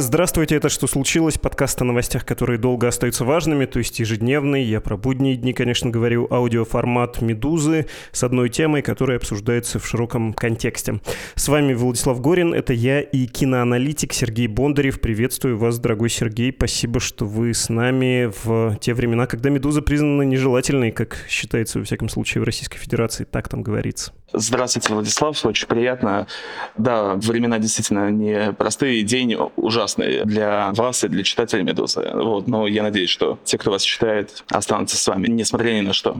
Здравствуйте, это «Что случилось?» Подкаст о новостях, которые долго остаются важными, то есть ежедневный. Я про будние дни, конечно, говорю. Аудиоформат «Медузы» с одной темой, которая обсуждается в широком контексте. С вами Владислав Горин, это я и киноаналитик Сергей Бондарев. Приветствую вас, дорогой Сергей. Спасибо, что вы с нами в те времена, когда «Медуза» признана нежелательной, как считается, во всяком случае, в Российской Федерации. Так там говорится. Здравствуйте, Владислав. Очень приятно. Да, времена действительно непростые, день ужасный для вас и для читателей «Медузы». Вот, но я надеюсь, что те, кто вас читает, останутся с вами, несмотря ни на что.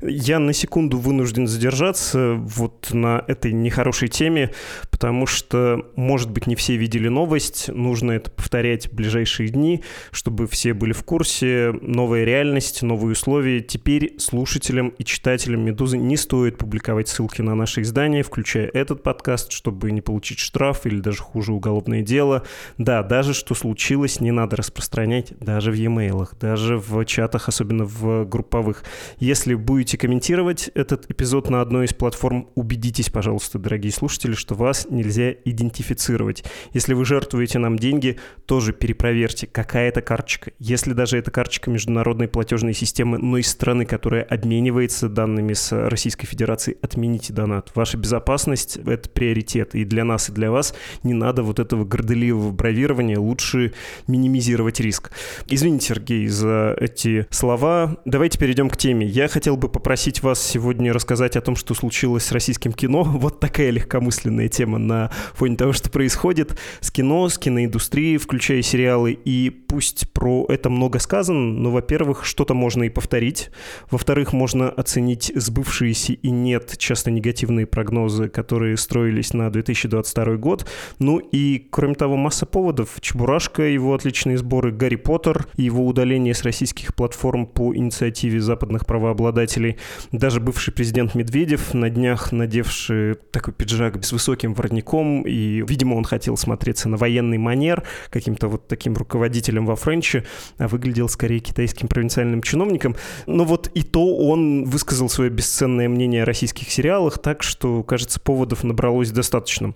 Я на секунду вынужден задержаться вот на этой нехорошей теме, потому что, может быть, не все видели новость, нужно это повторять в ближайшие дни, чтобы все были в курсе. Новая реальность, новые условия. Теперь слушателям и читателям «Медузы» не стоит публиковать ссылки на наши издания, включая этот подкаст, чтобы не получить штраф или даже хуже уголовное дело. Да, даже что случилось, не надо распространять даже в e-mail, даже в чатах, особенно в групповых. Если будете комментировать этот эпизод на одной из платформ, убедитесь, пожалуйста, дорогие слушатели, что вас нельзя идентифицировать. Если вы жертвуете нам деньги, тоже перепроверьте, какая это карточка. Если даже это карточка международной платежной системы, но из страны, которая обменивается данными с Российской Федерацией, отмените донат. Ваша безопасность — это приоритет. И для нас, и для вас не надо вот этого горделивого бравирования. Лучше минимизировать риск. Извините, Сергей, за эти слова. Давайте перейдем к теме. Я хотел хотел бы попросить вас сегодня рассказать о том, что случилось с российским кино. Вот такая легкомысленная тема на фоне того, что происходит с кино, с киноиндустрией, включая сериалы. И пусть про это много сказано, но, во-первых, что-то можно и повторить. Во-вторых, можно оценить сбывшиеся и нет часто негативные прогнозы, которые строились на 2022 год. Ну и, кроме того, масса поводов. Чебурашка, его отличные сборы, Гарри Поттер, его удаление с российских платформ по инициативе западных правообладателей обладателей. Даже бывший президент Медведев на днях надевший такой пиджак с высоким воротником, и, видимо, он хотел смотреться на военный манер, каким-то вот таким руководителем во Френче, а выглядел скорее китайским провинциальным чиновником. Но вот и то он высказал свое бесценное мнение о российских сериалах, так что, кажется, поводов набралось достаточно.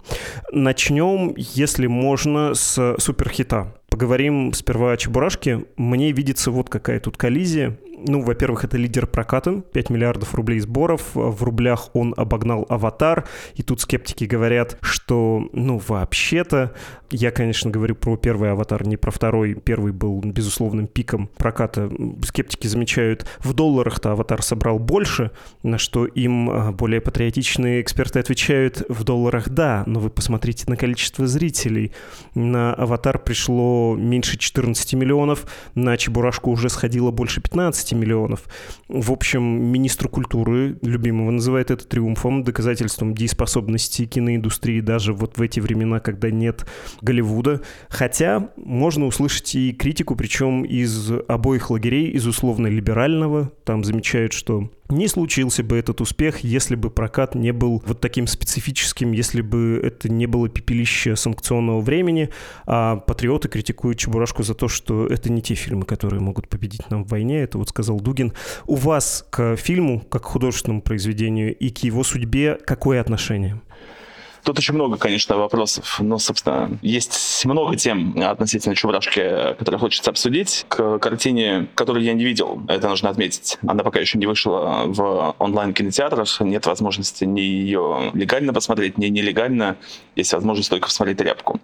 Начнем, если можно, с суперхита. Поговорим сперва о Чебурашке. Мне видится вот какая тут коллизия. Ну, во-первых, это лидер проката, 5 миллиардов рублей сборов, в рублях он обогнал «Аватар», и тут скептики говорят, что, ну, вообще-то, я, конечно, говорю про первый «Аватар», не про второй, первый был безусловным пиком проката. Скептики замечают, в долларах-то «Аватар» собрал больше, на что им а, более патриотичные эксперты отвечают, в долларах да, но вы посмотрите на количество зрителей. На «Аватар» пришло меньше 14 миллионов, на «Чебурашку» уже сходило больше 15 15 миллионов. В общем, министру культуры, любимого, называет это триумфом, доказательством дееспособности киноиндустрии даже вот в эти времена, когда нет Голливуда. Хотя можно услышать и критику, причем из обоих лагерей, из условно-либерального. Там замечают, что не случился бы этот успех, если бы прокат не был вот таким специфическим, если бы это не было пепелище санкционного времени, а патриоты критикуют Чебурашку за то, что это не те фильмы, которые могут победить нам в войне, это вот сказал Дугин. У вас к фильму, как к художественному произведению и к его судьбе какое отношение? Тут очень много, конечно, вопросов, но, собственно, есть много тем относительно Чебурашки, которые хочется обсудить. К картине, которую я не видел, это нужно отметить, она пока еще не вышла в онлайн-кинотеатрах, нет возможности ни ее легально посмотреть, ни нелегально, есть возможность только посмотреть тряпку.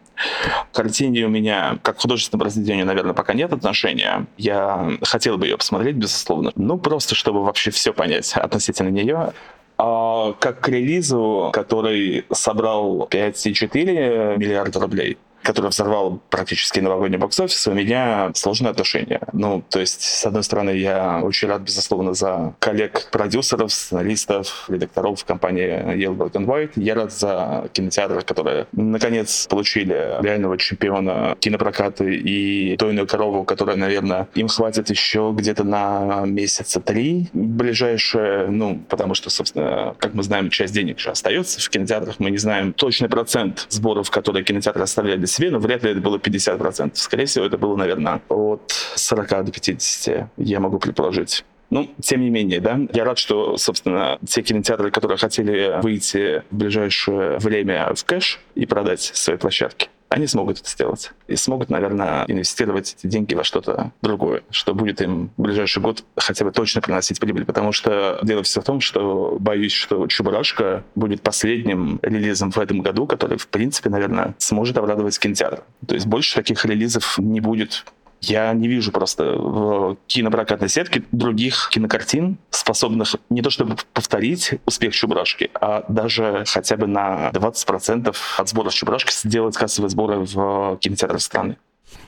К картине у меня, как художественному произведению, наверное, пока нет отношения. Я хотел бы ее посмотреть, безусловно. Ну, просто чтобы вообще все понять относительно нее. А как к релизу, который собрал 5,4 миллиарда рублей, который взорвал практически новогодний бокс-офис, у меня сложные отношения. Ну, то есть, с одной стороны, я очень рад, безусловно, за коллег-продюсеров, сценаристов, редакторов компании Yellow Black and White. Я рад за кинотеатры, которые, наконец, получили реального чемпиона кинопроката и тойную корову, которая, наверное, им хватит еще где-то на месяца три ближайшие, ну, потому что, собственно, как мы знаем, часть денег же остается в кинотеатрах, мы не знаем точный процент сборов, которые кинотеатры оставляли себе, но вряд ли это было 50%. Скорее всего, это было, наверное, от 40 до 50, я могу предположить. Ну, тем не менее, да, я рад, что, собственно, те кинотеатры, которые хотели выйти в ближайшее время в кэш и продать свои площадки, они смогут это сделать. И смогут, наверное, инвестировать эти деньги во что-то другое, что будет им в ближайший год хотя бы точно приносить прибыль. Потому что дело все в том, что боюсь, что «Чебурашка» будет последним релизом в этом году, который, в принципе, наверное, сможет обрадовать кинотеатр. То есть больше таких релизов не будет я не вижу просто в кинопрокатной сетке других кинокартин, способных не то чтобы повторить успех Чебурашки, а даже хотя бы на 20% от сборов Чебурашки сделать кассовые сборы в кинотеатрах страны.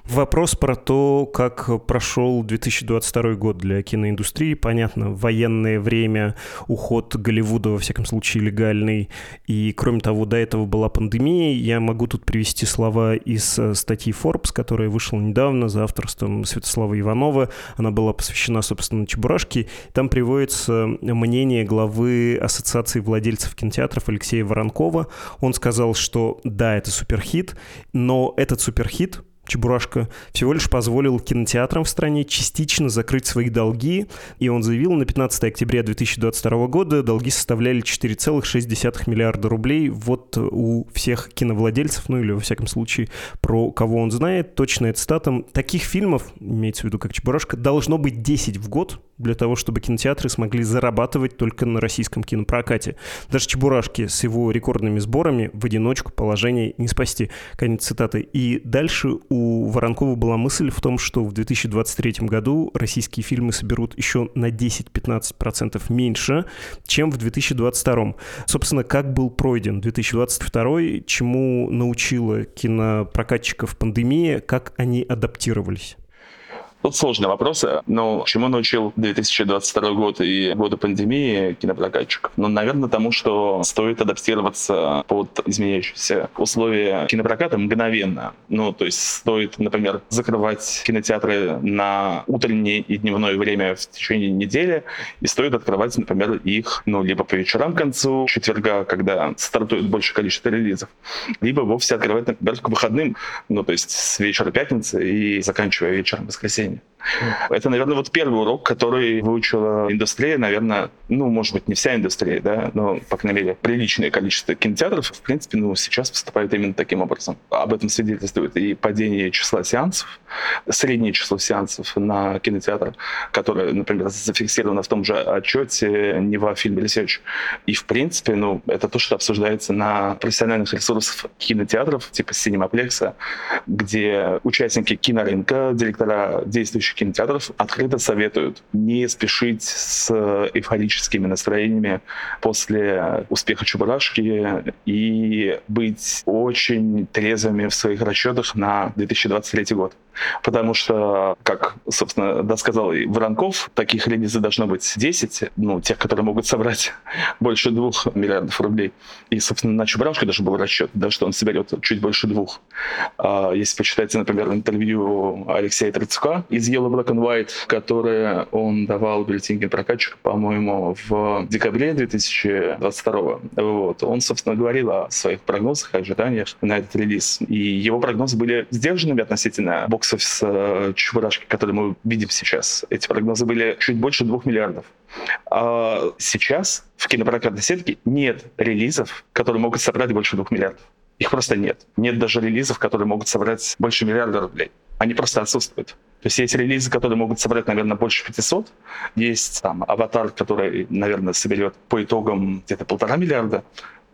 Вопрос про то, как прошел 2022 год для киноиндустрии. Понятно, военное время, уход Голливуда, во всяком случае, легальный. И, кроме того, до этого была пандемия. Я могу тут привести слова из э, статьи Forbes, которая вышла недавно за авторством Святослава Иванова. Она была посвящена, собственно, Чебурашке. Там приводится мнение главы Ассоциации владельцев кинотеатров Алексея Воронкова. Он сказал, что да, это суперхит, но этот суперхит Чебурашка всего лишь позволил кинотеатрам в стране частично закрыть свои долги, и он заявил, на 15 октября 2022 года долги составляли 4,6 миллиарда рублей. Вот у всех киновладельцев, ну или во всяком случае про кого он знает, точно цитата. Таких фильмов, имеется в виду как Чебурашка, должно быть 10 в год, для того, чтобы кинотеатры смогли зарабатывать только на российском кинопрокате. Даже Чебурашки с его рекордными сборами в одиночку положение не спасти. Конец цитаты. И дальше у Воронкова была мысль в том, что в 2023 году российские фильмы соберут еще на 10-15% меньше, чем в 2022. Собственно, как был пройден 2022, чему научила кинопрокатчиков пандемия, как они адаптировались? Тут сложные вопросы, но чему научил 2022 год и годы пандемии кинопрокатчиков? Ну, наверное, тому, что стоит адаптироваться под изменяющиеся условия кинопроката мгновенно. Ну, то есть стоит, например, закрывать кинотеатры на утреннее и дневное время в течение недели, и стоит открывать, например, их, ну, либо по вечерам к концу четверга, когда стартует большее количество релизов, либо вовсе открывать, например, к выходным, ну, то есть с вечера пятницы и заканчивая вечером воскресенья. Amazing. Это, наверное, вот первый урок, который выучила индустрия, наверное, ну, может быть, не вся индустрия, да, но, по крайней мере, приличное количество кинотеатров, в принципе, ну, сейчас поступают именно таким образом. Об этом свидетельствует и падение числа сеансов, среднее число сеансов на кинотеатр, которое, например, зафиксировано в том же отчете Нева Film Research. И, в принципе, ну, это то, что обсуждается на профессиональных ресурсах кинотеатров, типа Cineplex, где участники кинорынка, директора действующих кинотеатров открыто советуют не спешить с эйфорическими настроениями после успеха Чебурашки и быть очень трезвыми в своих расчетах на 2023 год. Потому что, как, собственно, да, сказал и Воронков, таких релизов должно быть 10, ну, тех, которые могут собрать больше двух миллиардов рублей. И, собственно, на Чебурашке даже был расчет, да, что он соберет чуть больше двух. А, если почитаете, например, интервью Алексея Трицука из Yellow Black and White, которое он давал бюллетень прокатчика, по-моему, в декабре 2022 вот, он, собственно, говорил о своих прогнозах, ожиданиях на этот релиз. И его прогнозы были сдержанными относительно бокс-офиса э, Чебурашки, который мы видим сейчас. Эти прогнозы были чуть больше двух миллиардов. А сейчас в кинопрокатной сетке нет релизов, которые могут собрать больше двух миллиардов. Их просто нет. Нет даже релизов, которые могут собрать больше миллиарда рублей. Они просто отсутствуют. То есть есть релизы, которые могут собрать, наверное, больше 500. Есть там «Аватар», который, наверное, соберет по итогам где-то полтора миллиарда.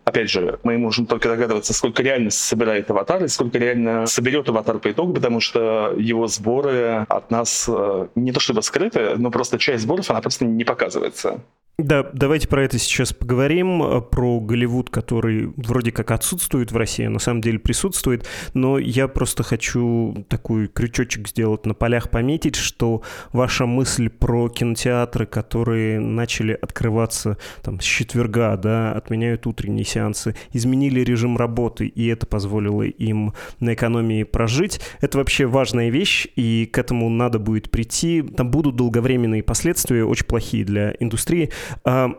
Опять же, мы можем только догадываться, сколько реально собирает аватар и сколько реально соберет аватар по итогу, потому что его сборы от нас э, не то чтобы скрыты, но просто часть сборов, она просто не показывается. Да, давайте про это сейчас поговорим, э, про Голливуд, который вроде как отсутствует в России, а на самом деле присутствует, но я просто хочу такой крючочек сделать на полях, пометить, что ваша мысль про кинотеатры, которые начали открываться там с четверга, да, отменяют утренние сеансы, изменили режим работы, и это позволило им на экономии прожить, это вообще важная вещь, и к этому надо будет прийти. Там будут долговременные последствия, очень плохие для индустрии,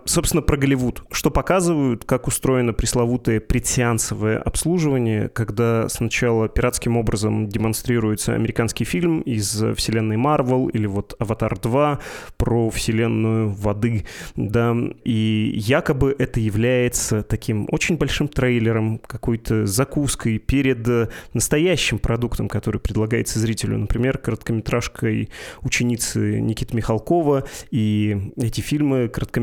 собственно, про Голливуд. Что показывают, как устроено пресловутое предсеансовое обслуживание, когда сначала пиратским образом демонстрируется американский фильм из вселенной Марвел или вот «Аватар 2» про вселенную воды, да, и якобы это является таким очень большим трейлером, какой-то закуской перед настоящим продуктом, который предлагается зрителю, например, короткометражкой ученицы Никиты Михалкова, и эти фильмы короткометражные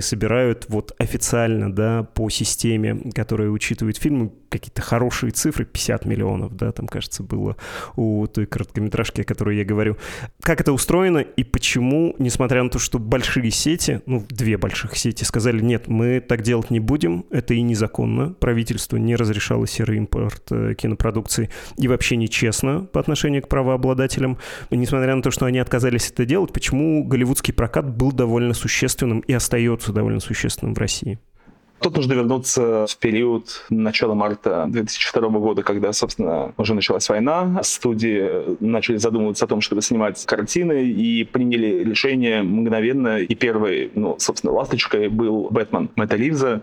собирают вот официально, да, по системе, которая учитывает фильмы, какие-то хорошие цифры, 50 миллионов, да, там, кажется, было у той короткометражки, о которой я говорю. Как это устроено и почему, несмотря на то, что большие сети, ну, две больших сети сказали, нет, мы так делать не будем, это и незаконно, правительство не разрешало серый импорт э, кинопродукции и вообще нечестно по отношению к правообладателям. Несмотря на то, что они отказались это делать, почему голливудский прокат был довольно существенным и остается довольно существенным в России? Тут нужно вернуться в период начала марта 2002 года, когда, собственно, уже началась война. Студии начали задумываться о том, чтобы снимать картины, и приняли решение мгновенно. И первой, ну, собственно, ласточкой был «Бэтмен» Мэтта Ливза,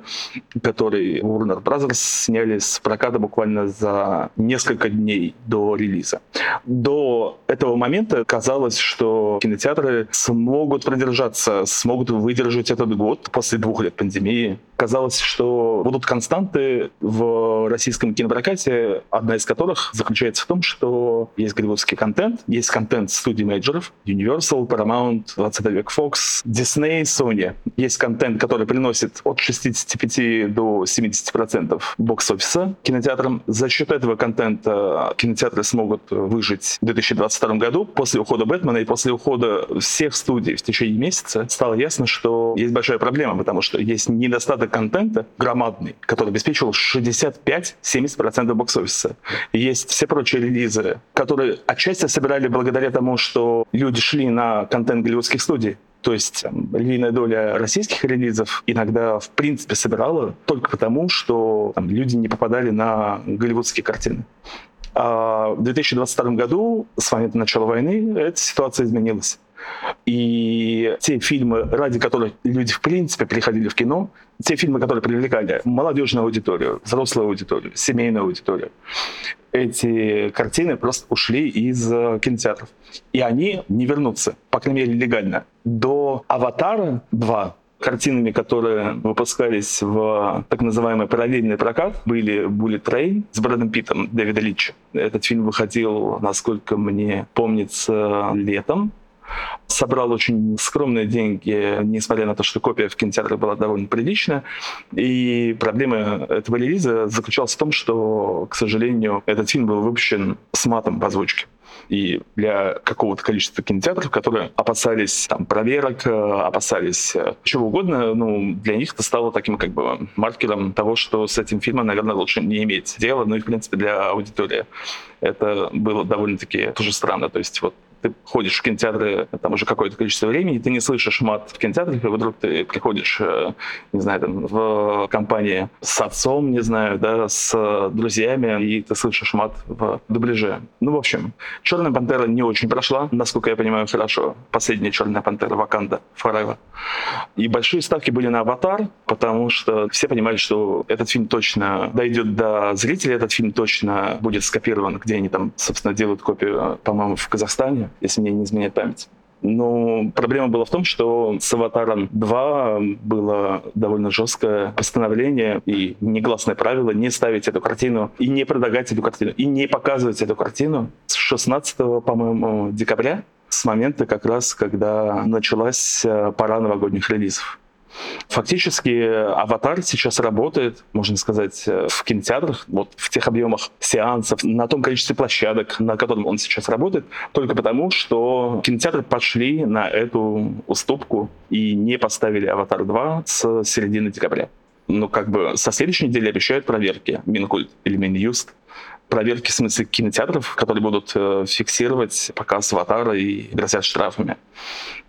который Warner Brothers сняли с проката буквально за несколько дней до релиза. До этого момента казалось, что кинотеатры смогут продержаться, смогут выдержать этот год после двух лет пандемии. Казалось, что будут константы в российском кинопрокате, одна из которых заключается в том, что есть голливудский контент, есть контент студий мейджоров, Universal, Paramount, 20 век Fox, Disney, Sony. Есть контент, который приносит от 65 до 70% бокс-офиса кинотеатрам. За счет этого контента кинотеатры смогут выжить в 2022 году. После ухода Бэтмена и после ухода всех студий в течение месяца стало ясно, что есть большая проблема, потому что есть недостаток контента контента громадный, который обеспечивал 65-70% бокс-офиса. Есть все прочие релизы, которые отчасти собирали благодаря тому, что люди шли на контент голливудских студий. То есть там, львиная доля российских релизов иногда, в принципе, собирала только потому, что там, люди не попадали на голливудские картины. А в 2022 году, с момента начала войны, эта ситуация изменилась. И те фильмы, ради которых люди в принципе приходили в кино, те фильмы, которые привлекали молодежную аудиторию, взрослую аудиторию, семейную аудиторию, эти картины просто ушли из э, кинотеатров. И они не вернутся, по крайней мере, легально. До «Аватара 2» картинами, которые выпускались в так называемый параллельный прокат, были Bullet Train с Брэдом Питтом Дэвида Литча. Этот фильм выходил, насколько мне помнится, летом собрал очень скромные деньги, несмотря на то, что копия в кинотеатре была довольно приличная. И проблема этого релиза заключалась в том, что, к сожалению, этот фильм был выпущен с матом в озвучке и для какого-то количества кинотеатров, которые опасались там, проверок, опасались э, чего угодно, ну, для них это стало таким как бы маркером того, что с этим фильмом, наверное, лучше не иметь дела, ну и, в принципе, для аудитории. Это было довольно-таки тоже странно. То есть вот ты ходишь в кинотеатры там уже какое-то количество времени, ты не слышишь мат в кинотеатре, и вдруг ты приходишь, э, не знаю, там, в компании с отцом, не знаю, да, с друзьями, и ты слышишь мат в дубляже. Ну, в общем, «Черная пантера» не очень прошла, насколько я понимаю, хорошо. Последняя «Черная пантера» Ваканда Forever. И большие ставки были на «Аватар», потому что все понимали, что этот фильм точно дойдет до зрителей, этот фильм точно будет скопирован, где они там, собственно, делают копию, по-моему, в Казахстане если мне не изменяет память. Но проблема была в том, что с «Аватаром 2» было довольно жесткое постановление и негласное правило не ставить эту картину и не предлагать эту картину, и не показывать эту картину с 16, по-моему, декабря, с момента как раз, когда началась э, пора новогодних релизов. Фактически «Аватар» сейчас работает, можно сказать, э, в кинотеатрах, вот в тех объемах сеансов, на том количестве площадок, на котором он сейчас работает, только потому, что кинотеатры пошли на эту уступку и не поставили «Аватар 2» с середины декабря. Ну, как бы со следующей недели обещают проверки Минкульт или Минюст проверки, в смысле, кинотеатров, которые будут э, фиксировать показ «Аватара» и грозят штрафами.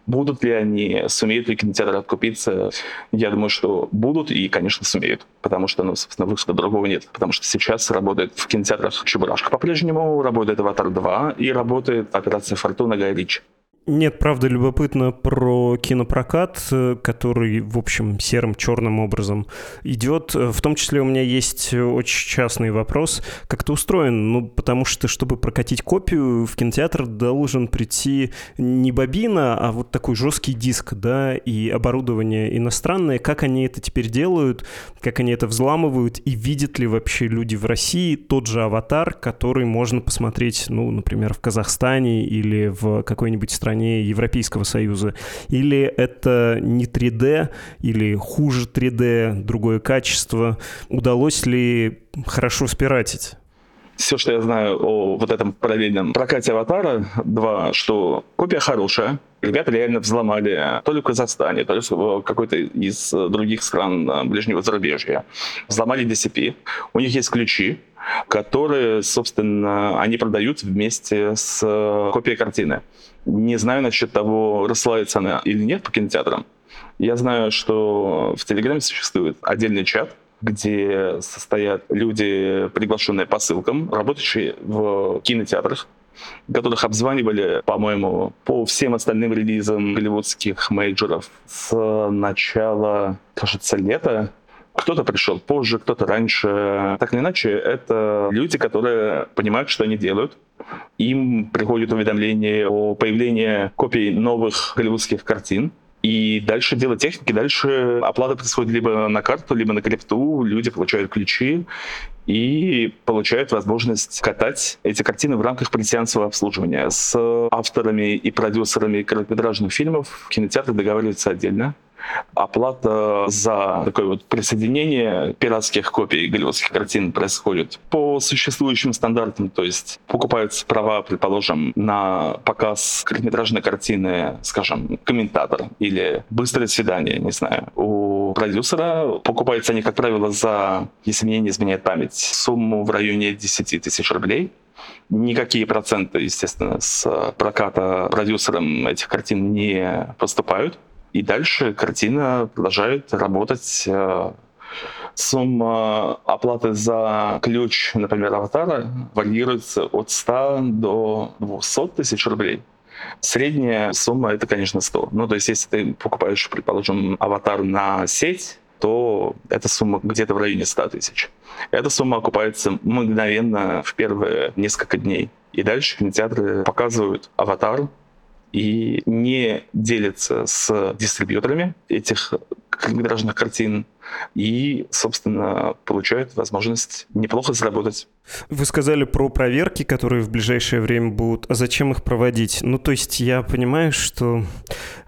Будут ли они, сумеют ли кинотеатры откупиться? Я думаю, что будут и, конечно, сумеют, потому что, ну, собственно, выхода другого нет. Потому что сейчас работает в кинотеатрах «Чебурашка» по-прежнему, работает «Аватар 2» и работает «Операция Фортуна» Гай Ричи. Нет, правда, любопытно про кинопрокат, э, который, в общем, серым, черным образом идет. В том числе у меня есть очень частный вопрос. Как это устроен? Ну, потому что, чтобы прокатить копию, в кинотеатр должен прийти не бобина, а вот такой жесткий диск, да, и оборудование иностранное. Как они это теперь делают? Как они это взламывают? И видят ли вообще люди в России тот же аватар, который можно посмотреть, ну, например, в Казахстане или в какой-нибудь стране стране Европейского Союза? Или это не 3D, или хуже 3D, другое качество? Удалось ли хорошо спиратить? Все, что я знаю о вот этом параллельном прокате «Аватара», два, что копия хорошая, ребята реально взломали то ли в Казахстане, то ли в какой-то из других стран ближнего зарубежья. Взломали DCP. У них есть ключи, которые, собственно, они продают вместе с копией картины. Не знаю насчет того, рассылается она или нет по кинотеатрам. Я знаю, что в Телеграме существует отдельный чат, где состоят люди, приглашенные по ссылкам, работающие в кинотеатрах, которых обзванивали, по-моему, по всем остальным релизам голливудских мейджоров с начала, кажется, лета. Кто-то пришел позже, кто-то раньше. Так или иначе, это люди, которые понимают, что они делают, им приходит уведомление о появлении копий новых голливудских картин, и дальше дело техники, дальше оплата происходит либо на карту, либо на крипту, люди получают ключи и получают возможность катать эти картины в рамках предсеансового обслуживания. С авторами и продюсерами короткометражных фильмов кинотеатры договариваются отдельно оплата за такое вот присоединение пиратских копий голливудских картин происходит по существующим стандартам, то есть покупаются права, предположим, на показ короткометражной картины, скажем, комментатор или быстрое свидание, не знаю, у продюсера. Покупаются они, как правило, за, если мне не изменяет память, сумму в районе 10 тысяч рублей. Никакие проценты, естественно, с проката продюсером этих картин не поступают. И дальше картина продолжает работать. Э, сумма оплаты за ключ, например, аватара варьируется от 100 до 200 тысяч рублей. Средняя сумма это, конечно, 100. Ну, то есть, если ты покупаешь, предположим, аватар на сеть, то эта сумма где-то в районе 100 тысяч. Эта сумма окупается мгновенно в первые несколько дней. И дальше кинотеатры показывают аватар, и не делится с дистрибьюторами этих короткометражных картин и, собственно, получают возможность неплохо заработать. Вы сказали про проверки, которые в ближайшее время будут. А зачем их проводить? Ну, то есть я понимаю, что...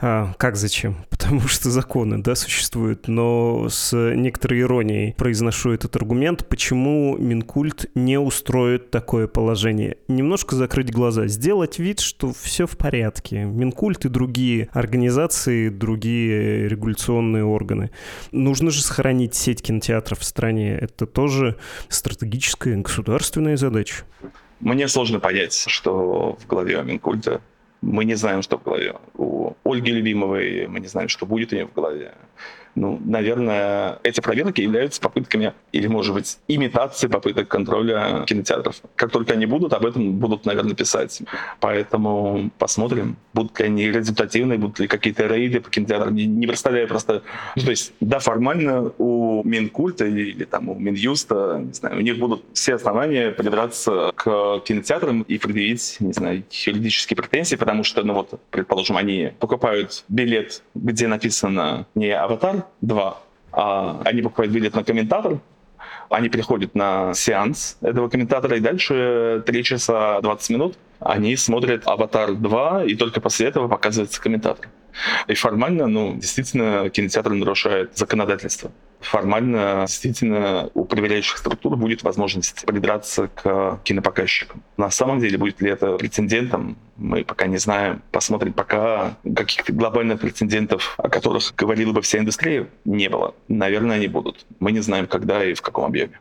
А, как зачем? Потому что законы, да, существуют. Но с некоторой иронией произношу этот аргумент. Почему Минкульт не устроит такое положение? Немножко закрыть глаза, сделать вид, что все в порядке. Минкульт и другие организации, другие регуляционные органы. Нужно же сохранить сеть кинотеатров в стране. Это тоже стратегическая государственная задача. Мне сложно понять, что в голове у Минкульта. Мы не знаем, что в голове у Ольги Любимовой, мы не знаем, что будет у нее в голове ну, наверное, эти проверки являются попытками или, может быть, имитацией попыток контроля кинотеатров. Как только они будут, об этом будут, наверное, писать. Поэтому посмотрим, будут ли они результативны, будут ли какие-то рейды по кинотеатрам. Не, не представляю просто... Ну, то есть, да, формально у Минкульта или там у Минюста, не знаю, у них будут все основания придраться к кинотеатрам и предъявить, не знаю, юридические претензии, потому что, ну вот, предположим, они покупают билет, где написано не «Аватар», два. А они покупают билет на комментатор, они приходят на сеанс этого комментатора, и дальше 3 часа 20 минут они смотрят «Аватар 2», и только после этого показывается комментатор. И формально, ну, действительно, кинотеатр нарушает законодательство. Формально, действительно, у проверяющих структур будет возможность придраться к кинопоказчикам. На самом деле, будет ли это прецедентом, мы пока не знаем. Посмотрим, пока каких-то глобальных прецедентов, о которых говорила бы вся индустрия, не было. Наверное, они будут. Мы не знаем, когда и в каком объеме.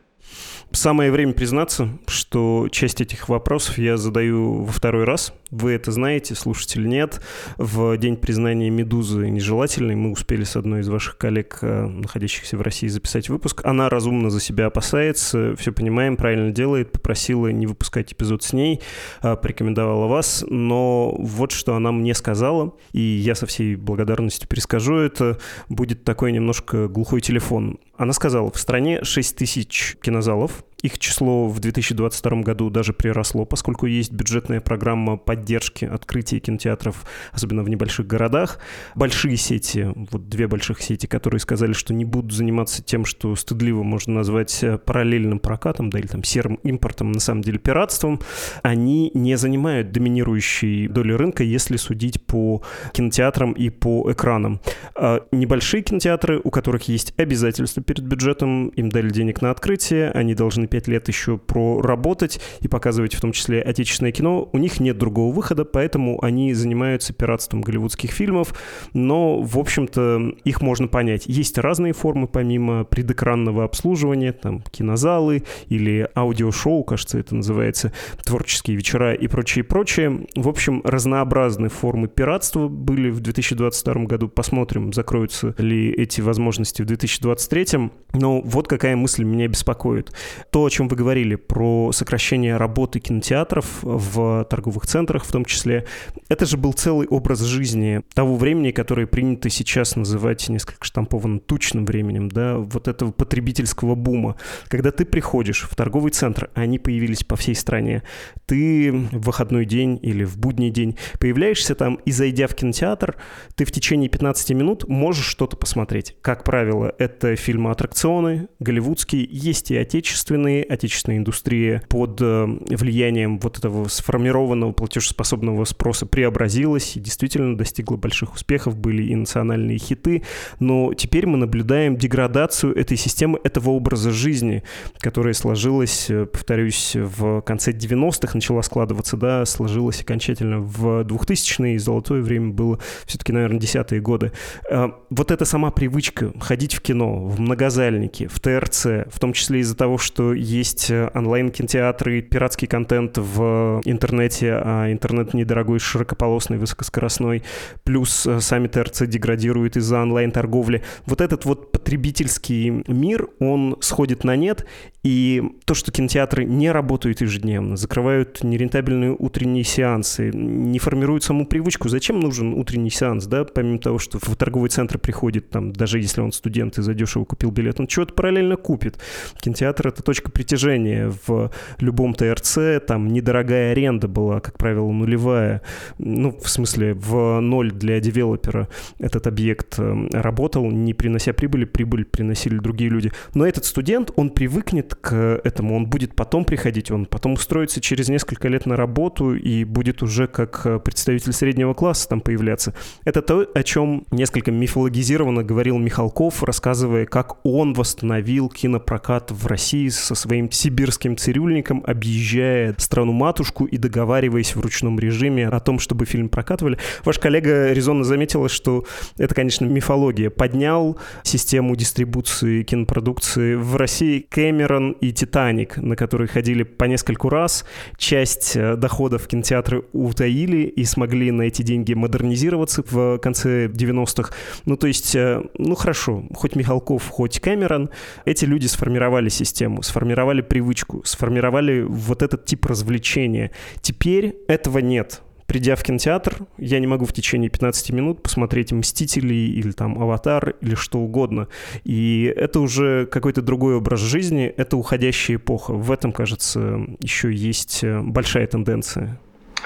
Самое время признаться, что часть этих вопросов я задаю во второй раз. Вы это знаете, слушатель нет. В день признания «Медузы» нежелательной мы успели с одной из ваших коллег, э, находящихся в России, записать выпуск. Она разумно за себя опасается, все понимаем, правильно делает, попросила не выпускать эпизод с ней, э, порекомендовала вас. Но вот что она мне сказала, и я со всей благодарностью перескажу это, будет такой немножко глухой телефон. Она сказала, в стране 6 тысяч кинозалов, auf. Их число в 2022 году даже приросло, поскольку есть бюджетная программа поддержки открытия кинотеатров, особенно в небольших городах. Большие сети, вот две больших сети, которые сказали, что не будут заниматься тем, что стыдливо можно назвать э, параллельным прокатом, да, или там серым импортом, на самом деле пиратством, они не занимают доминирующей доли рынка, если судить по кинотеатрам и по экранам. А небольшие кинотеатры, у которых есть обязательства перед бюджетом, им дали денег на открытие, они должны пять лет еще проработать и показывать в том числе отечественное кино. У них нет другого выхода, поэтому они занимаются пиратством голливудских фильмов, но, в общем-то, их можно понять. Есть разные формы, помимо предэкранного обслуживания, там, кинозалы или аудиошоу, кажется, это называется, творческие вечера и прочее, прочее. В общем, разнообразные формы пиратства были в 2022 году. Посмотрим, закроются ли эти возможности в 2023. Но вот какая мысль меня беспокоит то, о чем вы говорили, про сокращение работы кинотеатров в торговых центрах в том числе, это же был целый образ жизни того времени, которое принято сейчас называть несколько штампованно тучным временем, да, вот этого потребительского бума. Когда ты приходишь в торговый центр, а они появились по всей стране, ты в выходной день или в будний день появляешься там и, зайдя в кинотеатр, ты в течение 15 минут можешь что-то посмотреть. Как правило, это фильмы-аттракционы, голливудские, есть и отечественные, стороны, отечественная индустрия под э, влиянием вот этого сформированного платежеспособного спроса преобразилась и действительно достигла больших успехов, были и национальные хиты, но теперь мы наблюдаем деградацию этой системы, этого образа жизни, которая сложилась, э, повторюсь, в конце 90-х начала складываться, да, сложилась окончательно в 2000-е, и золотое время было все-таки, наверное, десятые годы. Э, вот эта сама привычка ходить в кино, в многозальники, в ТРЦ, в том числе из-за того, что есть э, онлайн-кинотеатры, пиратский контент в интернете, а интернет недорогой, широкополосный, высокоскоростной, плюс э, сами ТРЦ деградируют из-за онлайн-торговли. Вот этот вот потребительский мир, он сходит на нет, и то, что кинотеатры не работают ежедневно, закрывают нерентабельные утренние сеансы, не формируют саму привычку, зачем нужен утренний сеанс, да, помимо того, что в торговый центр приходит, там, даже если он студент и задешево купил билет, он чего-то параллельно купит. Кинотеатр — это точка притяжения в любом ТРЦ, там недорогая аренда была, как правило, нулевая, ну, в смысле, в ноль для девелопера этот объект э, работал, не принося прибыли, прибыль приносили другие люди. Но этот студент, он привыкнет к этому, он будет потом приходить, он потом устроится через несколько лет на работу и будет уже как э, представитель среднего класса там появляться. Это то, о чем несколько мифологизированно говорил Михалков, рассказывая, как он восстановил кинопрокат в России со своим сибирским цирюльником, объезжая страну-матушку и договариваясь в ручном режиме о том, чтобы фильм прокатывали. Ваш коллега резонно заметила, что это, конечно, мифология. Поднял систему дистрибуции кинопродукции в России Кэмерон Кэмерон и Титаник, на которые ходили по нескольку раз. Часть э, доходов кинотеатры утаили и смогли на эти деньги модернизироваться в конце 90-х. Ну, то есть, э, ну хорошо, хоть Михалков, хоть Кэмерон, эти люди сформировали систему, сформировали привычку, сформировали вот этот тип развлечения. Теперь этого нет придя в кинотеатр, я не могу в течение 15 минут посмотреть «Мстителей» или там «Аватар» или что угодно. И это уже какой-то другой образ жизни, это уходящая эпоха. В этом, кажется, еще есть э, большая тенденция.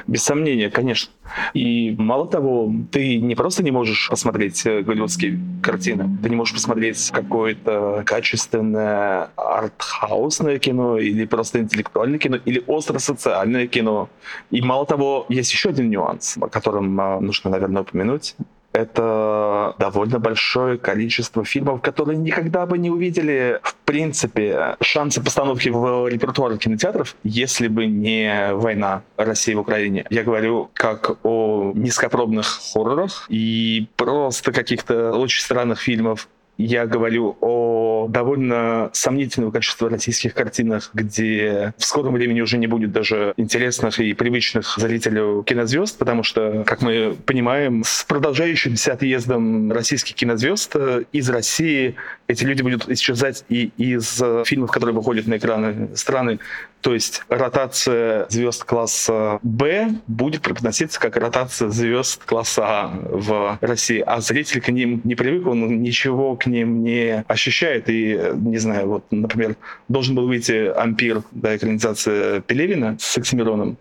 Без сомнения, конечно. И мало того, ты не просто не можешь посмотреть э, голливудские картины, ты не можешь посмотреть какое-то качественное артхаусное кино или просто интеллектуальное кино или остро-социальное кино. И мало того, есть еще один нюанс, о котором а, нужно, наверное, упомянуть это довольно большое количество фильмов, которые никогда бы не увидели, в принципе, шансы постановки в репертуар кинотеатров, если бы не война России в Украине. Я говорю как о низкопробных хоррорах и просто каких-то очень странных фильмов. Я говорю о довольно сомнительного качества российских картинах, где в скором времени уже не будет даже интересных и привычных зрителю кинозвезд, потому что, как мы понимаем, с продолжающимся отъездом российских кинозвезд э, из России эти люди будут исчезать и из э, фильмов, которые выходят на экраны страны. То есть ротация звезд класса Б будет преподноситься как ротация звезд класса А в России, а зритель к ним не привык, он ничего к ним не ощущает. И, не знаю, вот, например, должен был выйти «Ампир», да, экранизация Пелевина с Оксимироном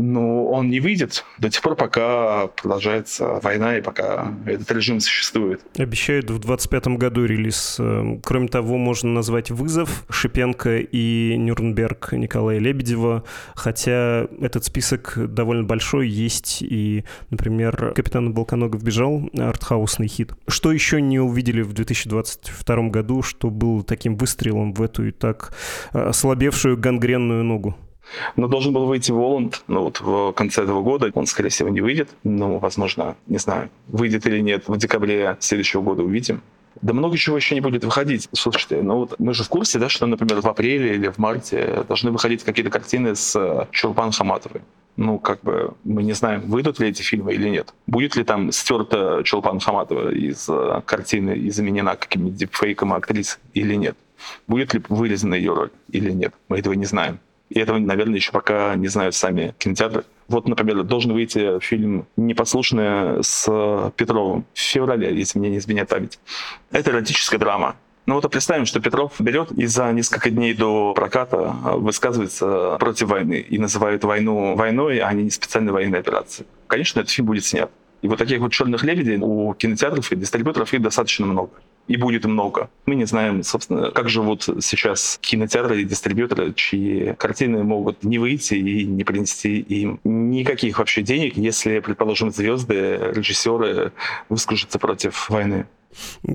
но он не выйдет до тех пор, пока продолжается война и пока этот режим существует. Обещают в 25 году релиз. Эм, кроме того, можно назвать «Вызов» Шипенко и Нюрнберг Николая Лебедева, хотя этот список довольно большой, есть и, например, «Капитан Балконогов бежал», артхаусный хит. Что еще не увидели в 2022 году, что было таким выстрелом в эту и так э, ослабевшую гангренную ногу? Но должен был выйти Воланд, ну вот в конце этого года. Он, скорее всего, не выйдет. Но, возможно, не знаю, выйдет или нет. В декабре следующего года увидим. Да много чего еще не будет выходить. Слушайте, ну вот мы же в курсе, да, что, например, в апреле или в марте должны выходить какие-то картины с Чулпан Хаматовой. Ну, как бы мы не знаем, выйдут ли эти фильмы или нет. Будет ли там стерта Чулпан Хаматова из э, картины и заменена каким-нибудь дипфейком актрис или нет. Будет ли вырезана ее роль или нет. Мы этого не знаем. И этого, наверное, еще пока не знают сами кинотеатры. Вот, например, должен выйти фильм «Непослушная» с Петровым в феврале, если мне не изменяет память. Это эротическая драма. Ну вот а представим, что Петров берет и за несколько дней до проката высказывается против войны и называет войну войной, а не специальной военной операцией. Конечно, этот фильм будет снят. И вот таких вот черных лебедей у кинотеатров и дистрибьюторов их достаточно много и будет много. Мы не знаем, собственно, как живут сейчас кинотеатры и дистрибьюторы, чьи картины могут не выйти и не принести им никаких вообще денег, если, предположим, звезды, режиссеры выскажутся против войны.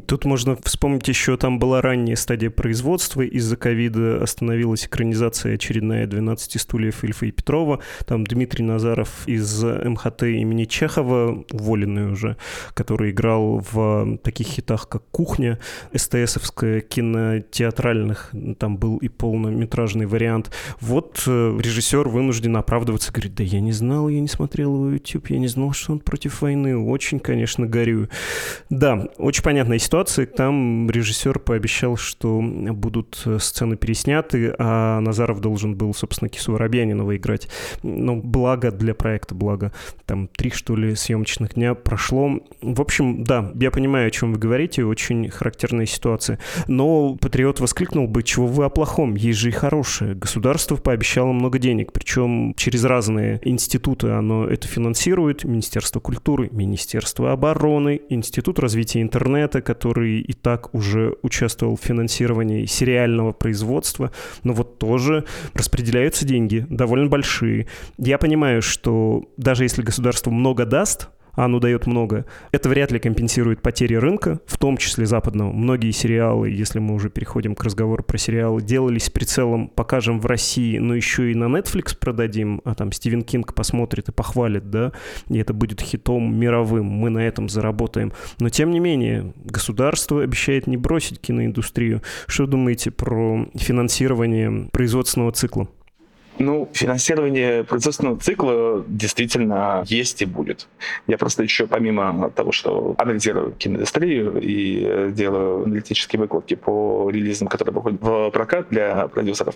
Тут можно вспомнить еще, там была ранняя стадия производства, из-за ковида остановилась экранизация очередная «12 стульев» Ильфа и Петрова, там Дмитрий Назаров из МХТ имени Чехова, уволенный уже, который играл в таких хитах, как «Кухня», СТСовская кинотеатральных, там был и полнометражный вариант. Вот э, режиссер вынужден оправдываться, говорит, да я не знал, я не смотрел его YouTube, я не знал, что он против войны, очень, конечно, горю. Да, очень понятная ситуация. Там режиссер пообещал, что будут э, сцены пересняты, а Назаров должен был, собственно, Кису Воробьянинова играть. Ну, благо для проекта, благо. Там три, что ли, съемочных дня прошло. В общем, да, я понимаю, о чем вы говорите, очень характерная ситуация. Но Патриот воскликнул бы, чего вы о плохом, есть же и хорошее. Государство пообещало много денег, причем через разные институты оно это финансирует. Министерство культуры, Министерство обороны, Институт развития интернета, интернета, который и так уже участвовал в финансировании сериального производства, но вот тоже распределяются деньги, довольно большие. Я понимаю, что даже если государство много даст, а оно дает много, это вряд ли компенсирует потери рынка, в том числе западного. Многие сериалы, если мы уже переходим к разговору про сериалы, делались с прицелом «покажем в России, но еще и на Netflix продадим», а там Стивен Кинг посмотрит и похвалит, да, и это будет хитом мировым, мы на этом заработаем. Но тем не менее, государство обещает не бросить киноиндустрию. Что думаете про финансирование производственного цикла? Ну, финансирование производственного цикла действительно есть и будет. Я просто еще помимо того, что анализирую киноиндустрию и делаю аналитические выкладки по релизам, которые выходят в прокат для продюсеров,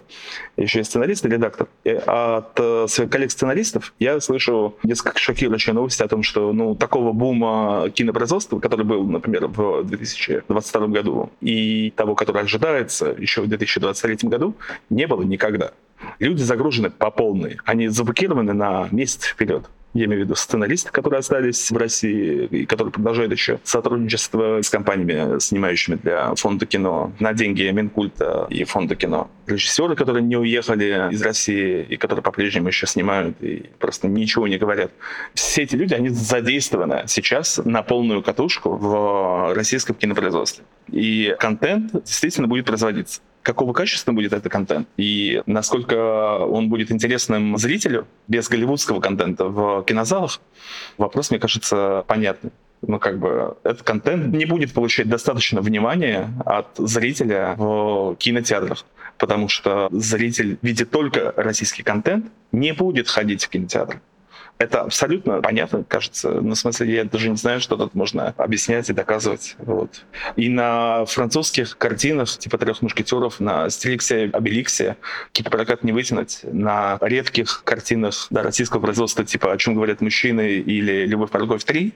еще и сценарист и редактор. И от своих коллег-сценаристов я слышу несколько шокирующие новости о том, что ну, такого бума кинопроизводства, который был, например, в 2022 году, и того, который ожидается еще в 2023 году, не было никогда люди загружены по полной. Они заблокированы на месяц вперед. Я имею в виду сценаристы, которые остались в России и которые продолжают еще сотрудничество с компаниями, снимающими для фонда кино на деньги Минкульта и фонда кино. Режиссеры, которые не уехали из России и которые по-прежнему еще снимают и просто ничего не говорят. Все эти люди, они задействованы сейчас на полную катушку в российском кинопроизводстве. И контент действительно будет производиться какого качества будет этот контент и насколько он будет интересным зрителю без голливудского контента в кинозалах, вопрос, мне кажется, понятный. ну, как бы, этот контент не будет получать достаточно внимания от зрителя в кинотеатрах, потому что зритель, видя только российский контент, не будет ходить в кинотеатр. Это абсолютно понятно, кажется. Ну, в смысле, я даже не знаю, что тут можно объяснять и доказывать. Вот. И на французских картинах, типа «Трех мушкетеров», на «Стериксе», «Обеликсе» кинопрокат не вытянуть. На редких картинах да, российского производства, типа «О чем говорят мужчины» или «Любовь, морковь 3»,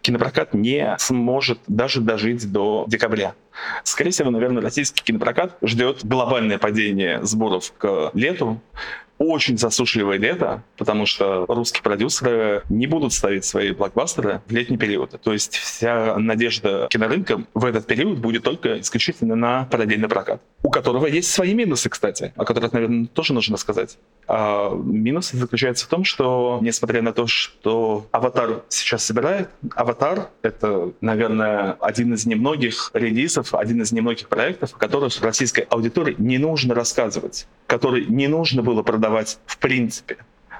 кинопрокат не сможет даже дожить до декабря. Скорее всего, наверное, российский кинопрокат ждет глобальное падение сборов к лету, очень засушливое лето, потому что русские продюсеры не будут ставить свои блокбастеры в летний период. То есть вся надежда кинорынка в этот период будет только исключительно на параллельный прокат, у которого есть свои минусы, кстати, о которых, наверное, тоже нужно сказать. А минус заключается в том, что, несмотря на то, что «Аватар» сейчас собирает, «Аватар» — это, наверное, один из немногих релизов, один из немногих проектов, о которых российской аудитории не нужно рассказывать, который не нужно было продавать в принципе.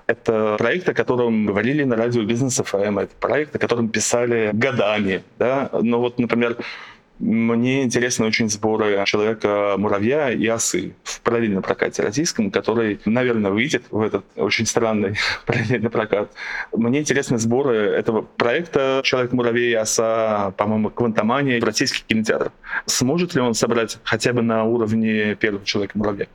Это проект, о котором говорили на радио Бизнес ФМ, это проект, о котором писали годами. Да? Но вот, например, мне интересны очень сборы Человека-муравья и осы в параллельном прокате российском, который, наверное, выйдет в этот очень странный параллельный прокат. Мне интересны сборы этого проекта Человек-муравей и оса, по-моему, Квантомания в российских кинотеатрах. Сможет ли он собрать хотя бы на уровне первого Человека-муравья?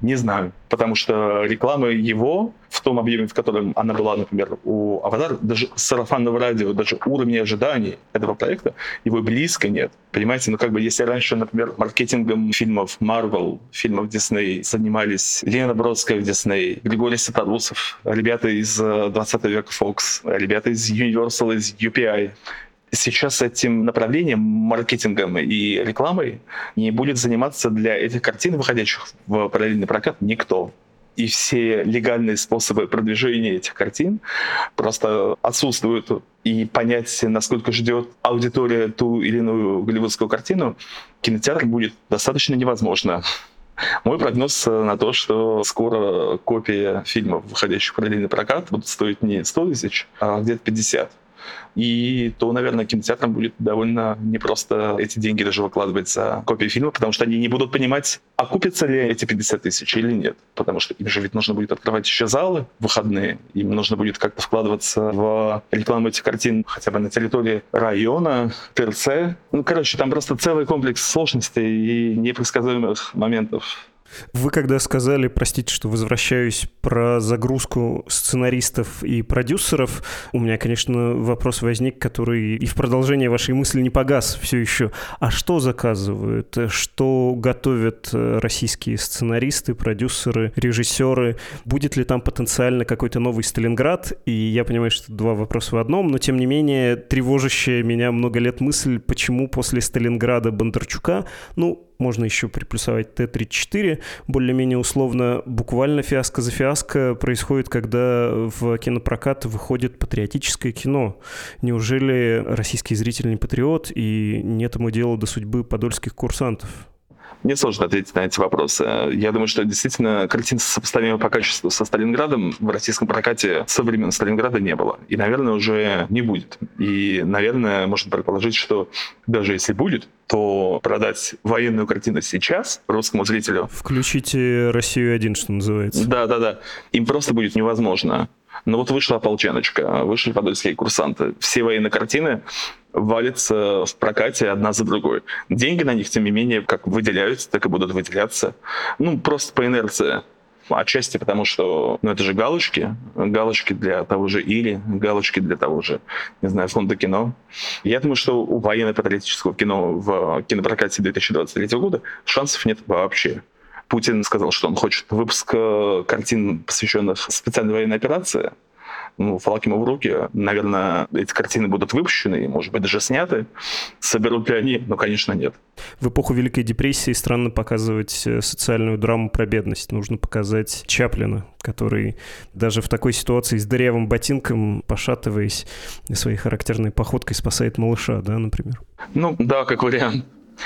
Не знаю, потому что реклама его в том объеме, в котором она была, например, у «Аватар», даже сарафанного радио, даже уровня ожиданий этого проекта, его близко нет. Понимаете, ну как бы если раньше, например, маркетингом фильмов Marvel, фильмов Disney занимались Лена Бродская в Disney, Григорий Сатарусов, ребята из 20 э, века Fox, ребята из Universal, из UPI, сейчас этим направлением, маркетингом и рекламой не будет заниматься для этих картин, выходящих в параллельный прокат, никто и все легальные способы продвижения этих картин просто отсутствуют. И понять, насколько ждет аудитория ту или иную голливудскую картину, кинотеатр будет достаточно невозможно. Мой прогноз на то, что скоро копия фильмов, выходящих в параллельный прокат, будут стоить не 100 тысяч, а где-то 50 и то, наверное, кинотеатрам будет довольно непросто эти деньги даже выкладывать за копии фильма, потому что они не будут понимать, окупятся ли эти 50 тысяч или нет. Потому что им же ведь нужно будет открывать еще залы в выходные, им нужно будет как-то вкладываться в рекламу этих картин хотя бы на территории района, ТРЦ. Ну, короче, там просто целый комплекс сложностей и непредсказуемых моментов. Вы когда сказали, простите, что возвращаюсь, про загрузку сценаристов и продюсеров, у меня, конечно, вопрос возник, который и в продолжение вашей мысли не погас все еще. А что заказывают? Что готовят э, российские сценаристы, продюсеры, режиссеры? Будет ли там потенциально какой-то новый Сталинград? И я понимаю, что два вопроса в одном, но тем не менее тревожащая меня много лет мысль, почему после Сталинграда Бондарчука, ну, можно еще приплюсовать Т-34, более-менее условно, буквально фиаско за фиаско происходит, когда в кинопрокат выходит патриотическое кино. Неужели российский зритель не патриот и нет ему дела до судьбы подольских курсантов? Мне сложно ответить на эти вопросы. Я думаю, что действительно картин сопоставима по качеству со Сталинградом в российском прокате со времен Сталинграда не было. И, наверное, уже не будет. И, наверное, можно предположить, что даже если будет, то продать военную картину сейчас русскому зрителю... Включите «Россию-1», что называется. Да-да-да. Им просто будет невозможно. Но вот вышла «Ополченочка», вышли «Подольские курсанты». Все военные картины валятся в прокате одна за другой. Деньги на них, тем не менее, как выделяются, так и будут выделяться. Ну, просто по инерции. Отчасти потому, что ну, это же галочки. Галочки для того же Или, галочки для того же, не знаю, фонда кино. Я думаю, что у военно-патриотического кино в кинопрокате 2023 года шансов нет вообще. Путин сказал, что он хочет выпуск картин, посвященных специальной военной операции, ну, флаг ему в руки. Наверное, эти картины будут выпущены, может быть, даже сняты. Соберут ли они? Ну, конечно, нет. В эпоху Великой депрессии странно показывать э, социальную драму про бедность. Нужно показать Чаплина, который даже в такой ситуации с дырявым ботинком, пошатываясь своей характерной походкой, спасает малыша, да, например? Ну, да, как вариант.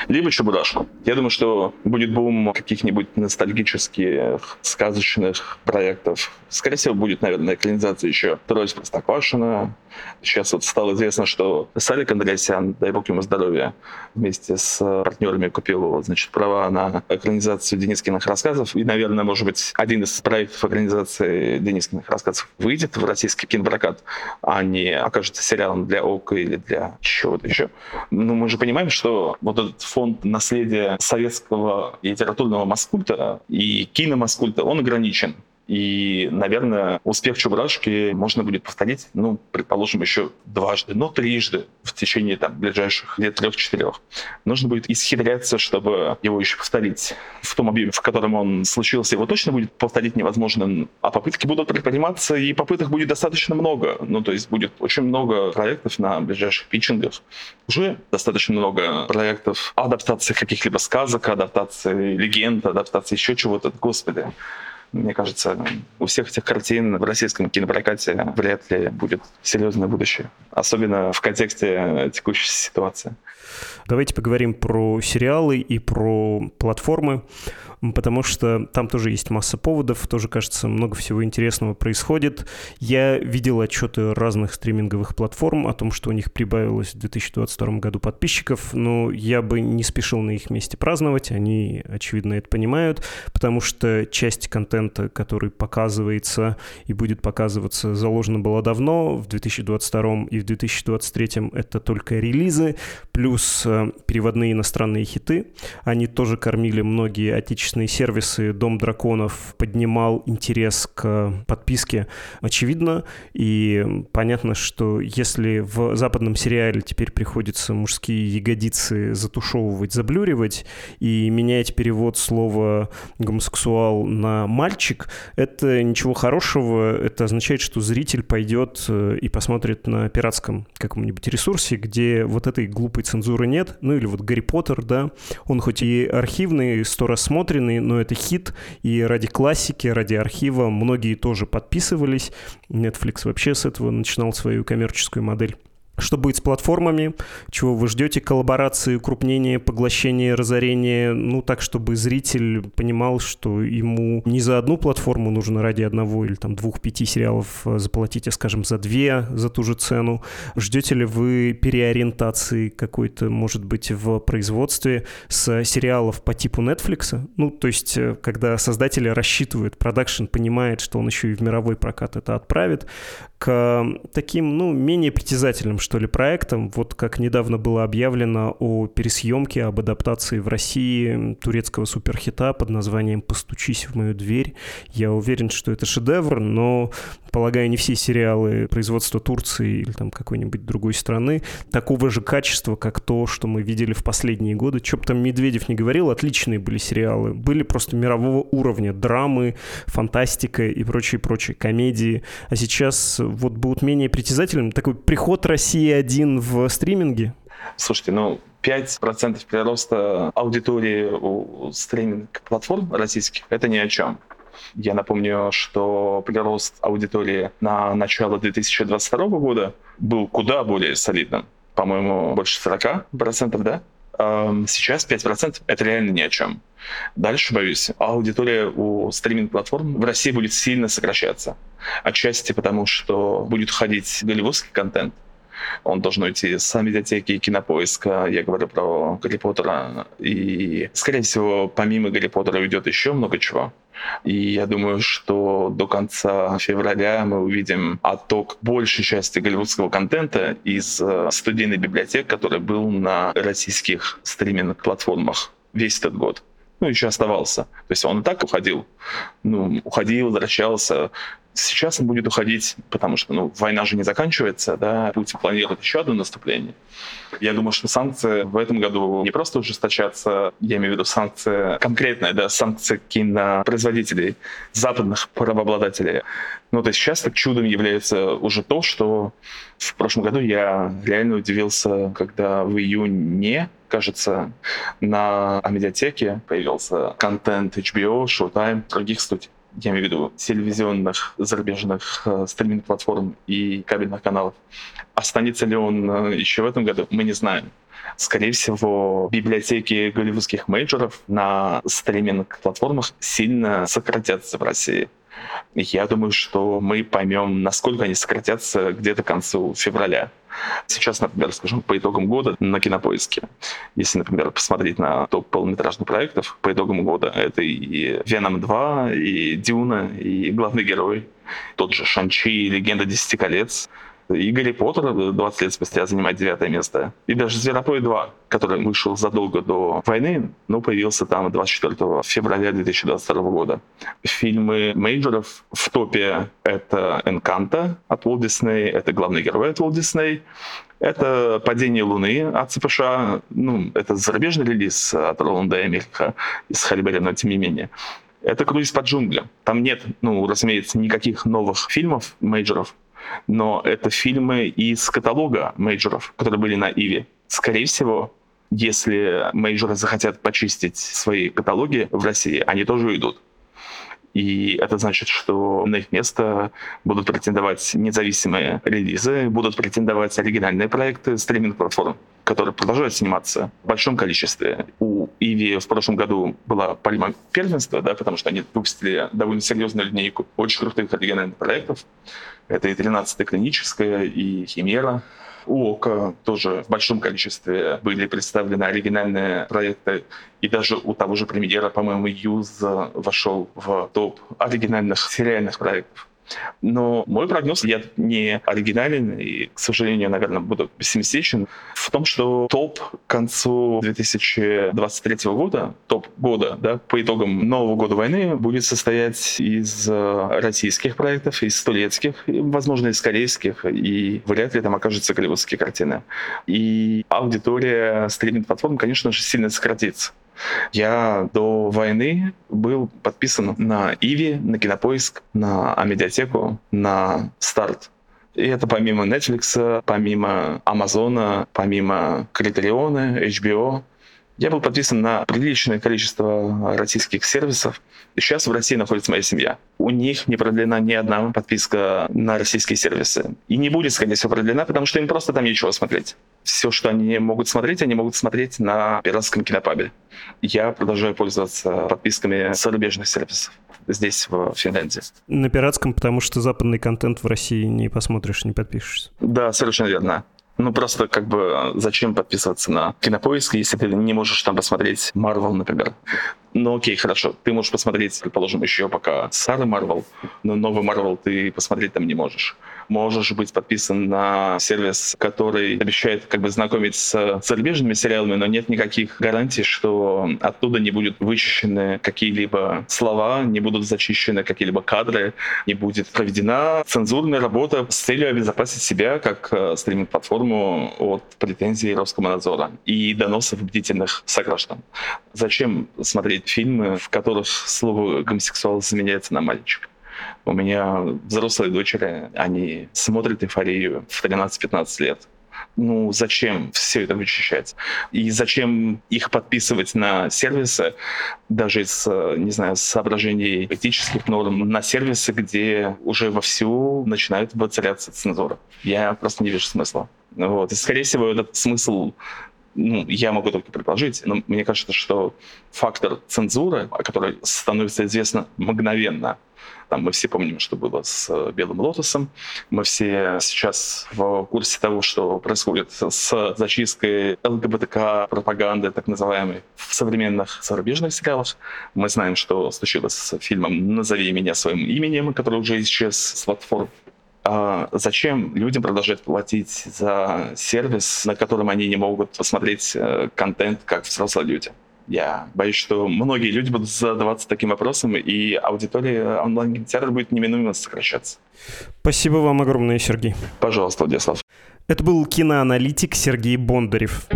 Либо Чебурашку. Я думаю, что будет бум каких-нибудь ностальгических, сказочных проектов. Скорее всего, будет, наверное, экранизация еще «Трое Простоквашина». Сейчас вот стало известно, что Салик Андреасян, дай бог ему здоровья, вместе с партнерами купил, значит, права на экранизацию Денискиных рассказов. И, наверное, может быть, один из проектов экранизации Денискиных рассказов выйдет в российский кинопрокат, а не окажется сериалом для ОК или для чего-то еще. Но мы же понимаем, что вот этот фонд наследия советского литературного маскульта и киномаскульта, он ограничен. И, наверное, успех Чебурашки можно будет повторить, ну, предположим, еще дважды, но трижды в течение там, ближайших лет трех-четырех. Нужно будет исхитряться, чтобы его еще повторить в том объеме, в котором он случился. Его точно будет повторить невозможно, а попытки будут предприниматься, и попыток будет достаточно много. Ну, то есть будет очень много проектов на ближайших питчингах. Уже достаточно много проектов адаптации каких-либо сказок, адаптации легенд, адаптации еще чего-то. Господи, мне кажется, у всех этих картин в российском кинопрокате вряд ли будет серьезное будущее. Особенно в контексте текущей ситуации. Давайте поговорим про сериалы и про платформы потому что там тоже есть масса поводов, тоже, кажется, много всего интересного происходит. Я видел отчеты разных стриминговых платформ о том, что у них прибавилось в 2022 году подписчиков, но я бы не спешил на их месте праздновать, они, очевидно, это понимают, потому что часть контента, который показывается и будет показываться, заложена была давно, в 2022 и в 2023 это только релизы, плюс э, переводные иностранные хиты, они тоже кормили многие отечественные отечественные сервисы «Дом драконов» поднимал интерес к подписке, очевидно. И понятно, что если в западном сериале теперь приходится мужские ягодицы затушевывать, заблюривать и менять перевод слова «гомосексуал» на «мальчик», это ничего хорошего. Это означает, что зритель пойдет э, и посмотрит на пиратском каком-нибудь ресурсе, где вот этой глупой цензуры нет. Ну или вот «Гарри Поттер», да, он хоть и архивный, сто ускоренный, но это хит, и ради классики, ради архива многие тоже подписывались. Netflix вообще с этого начинал свою коммерческую модель. Что будет с платформами? Чего вы ждете? Коллаборации, укрупнение, поглощение, разорение? Ну, так, чтобы зритель понимал, что ему не за одну платформу нужно ради одного или там двух-пяти сериалов э, заплатить, а, скажем, за две за ту же цену. Ждете ли вы переориентации какой-то, может быть, в производстве с сериалов по типу Netflix? Ну, то есть, э, когда создатели рассчитывают, продакшн понимает, что он еще и в мировой прокат это отправит, к таким, ну, менее притязательным, что ли, проектам. Вот как недавно было объявлено о пересъемке, об адаптации в России турецкого суперхита под названием «Постучись в мою дверь». Я уверен, что это шедевр, но, полагаю, не все сериалы производства Турции или там какой-нибудь другой страны такого же качества, как то, что мы видели в последние годы. Что бы там Медведев не говорил, отличные были сериалы. Были просто мирового уровня. Драмы, фантастика и прочие-прочие комедии. А сейчас вот будут менее притязательным. Такой приход России-1 в стриминге? Слушайте, ну, 5% прироста аудитории у стриминг-платформ российских – это ни о чем. Я напомню, что прирост аудитории на начало 2022 года был куда более солидным. По-моему, больше 40%, да? Сейчас 5% — это реально ни о чем. Дальше, боюсь, аудитория у стриминг-платформ в России будет сильно сокращаться. Отчасти потому, что будет ходить голливудский контент, он должен уйти с медиатеки кинопоиска. Я говорю про Гарри Поттера. И, скорее всего, помимо Гарри Поттера уйдет еще много чего. И я думаю, что до конца февраля мы увидим отток большей части голливудского контента из э, студийной библиотек, который был на российских стриминг-платформах весь этот год ну, еще оставался. То есть он и так уходил. Ну, уходил, возвращался. Сейчас он будет уходить, потому что ну, война же не заканчивается, да, Путин планирует еще одно наступление. Я думаю, что санкции в этом году не просто ужесточатся, я имею в виду санкции конкретные, да, санкции кинопроизводителей, западных правообладателей. Ну, то есть сейчас чудом является уже то, что в прошлом году я реально удивился, когда в июне, кажется, на медиатеке появился контент HBO, Showtime, других студий. Я имею в виду телевизионных зарубежных э, стриминг-платформ и кабельных каналов. Останется ли он э, еще в этом году, мы не знаем. Скорее всего, библиотеки голливудских мейджоров на стриминг-платформах сильно сократятся в России. Я думаю, что мы поймем, насколько они сократятся где-то к концу февраля. Сейчас, например, скажем, по итогам года на кинопоиске. Если, например, посмотреть на топ полнометражных проектов по итогам года, это и Веном 2, и Дюна, и главный герой, тот же Шанчи, Легенда Десяти колец. И Гарри Поттер 20 лет спустя занимает девятое место. И даже Зверопой 2, который вышел задолго до войны, но появился там 24 февраля 2022 года. Фильмы мейджоров в топе — это «Энканта» от Walt Disney, это «Главный герой» от Walt Disney, это «Падение Луны» от ЦПШ, ну, это зарубежный релиз от Роланда Эммериха с Холли Берри, но тем не менее. Это «Круиз по джунглям». Там нет, ну, разумеется, никаких новых фильмов, мейджоров, но это фильмы из каталога мейджоров, которые были на Иви. Скорее всего, если мейджоры захотят почистить свои каталоги в России, они тоже уйдут. И это значит, что на их место будут претендовать независимые релизы, будут претендовать оригинальные проекты стриминг-платформ, которые продолжают сниматься в большом количестве. У Иви в прошлом году была пальма первенства, да, потому что они выпустили довольно серьезную линейку очень крутых оригинальных проектов. Это и 13-я клиническая, и Химера. У ОКа тоже в большом количестве были представлены оригинальные проекты. И даже у того же премьера, по-моему, Юз вошел в топ оригинальных сериальных проектов. Но мой прогноз, я не оригинален и, к сожалению, наверное, буду пессимистичен, в том, что топ к концу 2023 года, топ года, да, по итогам Нового года войны будет состоять из э, российских проектов, из турецких, и, возможно, из корейских, и вряд ли там окажутся голливудские картины. И аудитория стриминг-платформ, конечно же, сильно сократится. Я до войны был подписан на Иви, на Кинопоиск, на Амедиатеку, на Старт. И это помимо Netflix, помимо Амазона, помимо Критериона, HBO. Я был подписан на приличное количество российских сервисов. И сейчас в России находится моя семья. У них не продлена ни одна подписка на российские сервисы. И не будет, скорее всего, продлена, потому что им просто там нечего смотреть. Все, что они могут смотреть, они могут смотреть на пиратском кинопабе. Я продолжаю пользоваться подписками зарубежных сервисов здесь, в Финляндии. На пиратском, потому что западный контент в России не посмотришь, не подпишешься. Да, совершенно верно. Ну, просто как бы зачем подписываться на Кинопоиск, если ты не можешь там посмотреть Marvel, например. Ну, окей, хорошо. Ты можешь посмотреть, предположим, еще пока Сара Марвел, но новый Марвел ты посмотреть там не можешь можешь быть подписан на сервис, который обещает как бы знакомить с зарубежными сериалами, но нет никаких гарантий, что оттуда не будут вычищены какие-либо слова, не будут зачищены какие-либо кадры, не будет проведена цензурная работа с целью обезопасить себя как э, стриминг-платформу от претензий Роскомнадзора и доносов бдительных сограждан. Зачем смотреть фильмы, в которых слово гомосексуал заменяется на мальчик? У меня взрослые дочери, они смотрят эйфорию в 13-15 лет. Ну, зачем все это вычищать? И зачем их подписывать на сервисы, даже из, не знаю, соображений этических норм, на сервисы, где уже вовсю начинают воцаряться цензура? Я просто не вижу смысла. Вот. И, скорее всего, этот смысл ну, я могу только предположить, но мне кажется, что фактор цензуры, который становится известно мгновенно, там мы все помним, что было с э, Белым Лотосом. Мы все сейчас в курсе того, что происходит с зачисткой ЛГБТК пропаганды, так называемой, в современных зарубежных сериалах. Мы знаем, что случилось с фильмом «Назови меня своим именем», который уже исчез с платформ зачем людям продолжать платить за сервис, на котором они не могут посмотреть э, контент, как взрослые люди? Я боюсь, что многие люди будут задаваться таким вопросом, и аудитория онлайн-кинотеатра будет неминуемо сокращаться. Спасибо вам огромное, Сергей. Пожалуйста, Владислав. Это был киноаналитик Сергей Бондарев.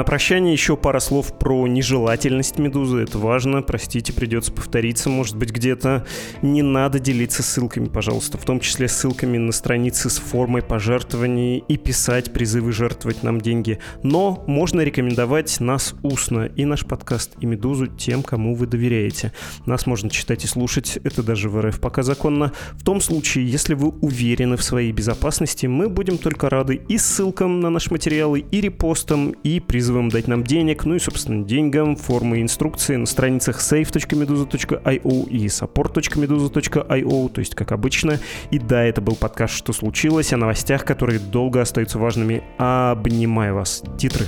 На прощание еще пара слов про нежелательность медузы. Это важно. Простите, придется повториться, может быть, где-то. Не надо делиться ссылками, пожалуйста, в том числе ссылками на страницы с формой пожертвований и писать призывы жертвовать нам деньги. Но можно рекомендовать нас устно и наш подкаст, и «Медузу» тем, кому вы доверяете. Нас можно читать и слушать, это даже в РФ пока законно. В том случае, если вы уверены в своей безопасности, мы будем только рады и ссылкам на наши материалы, и репостам, и призывам дать нам денег, ну и, собственно, деньгам, формы и инструкции на страницах save.meduza.io и support.meduza.io, то есть как обычно. И да, это был подкаст «Что случилось?» о новостях, которые долго остаются важными. Обнимаю вас. Титры.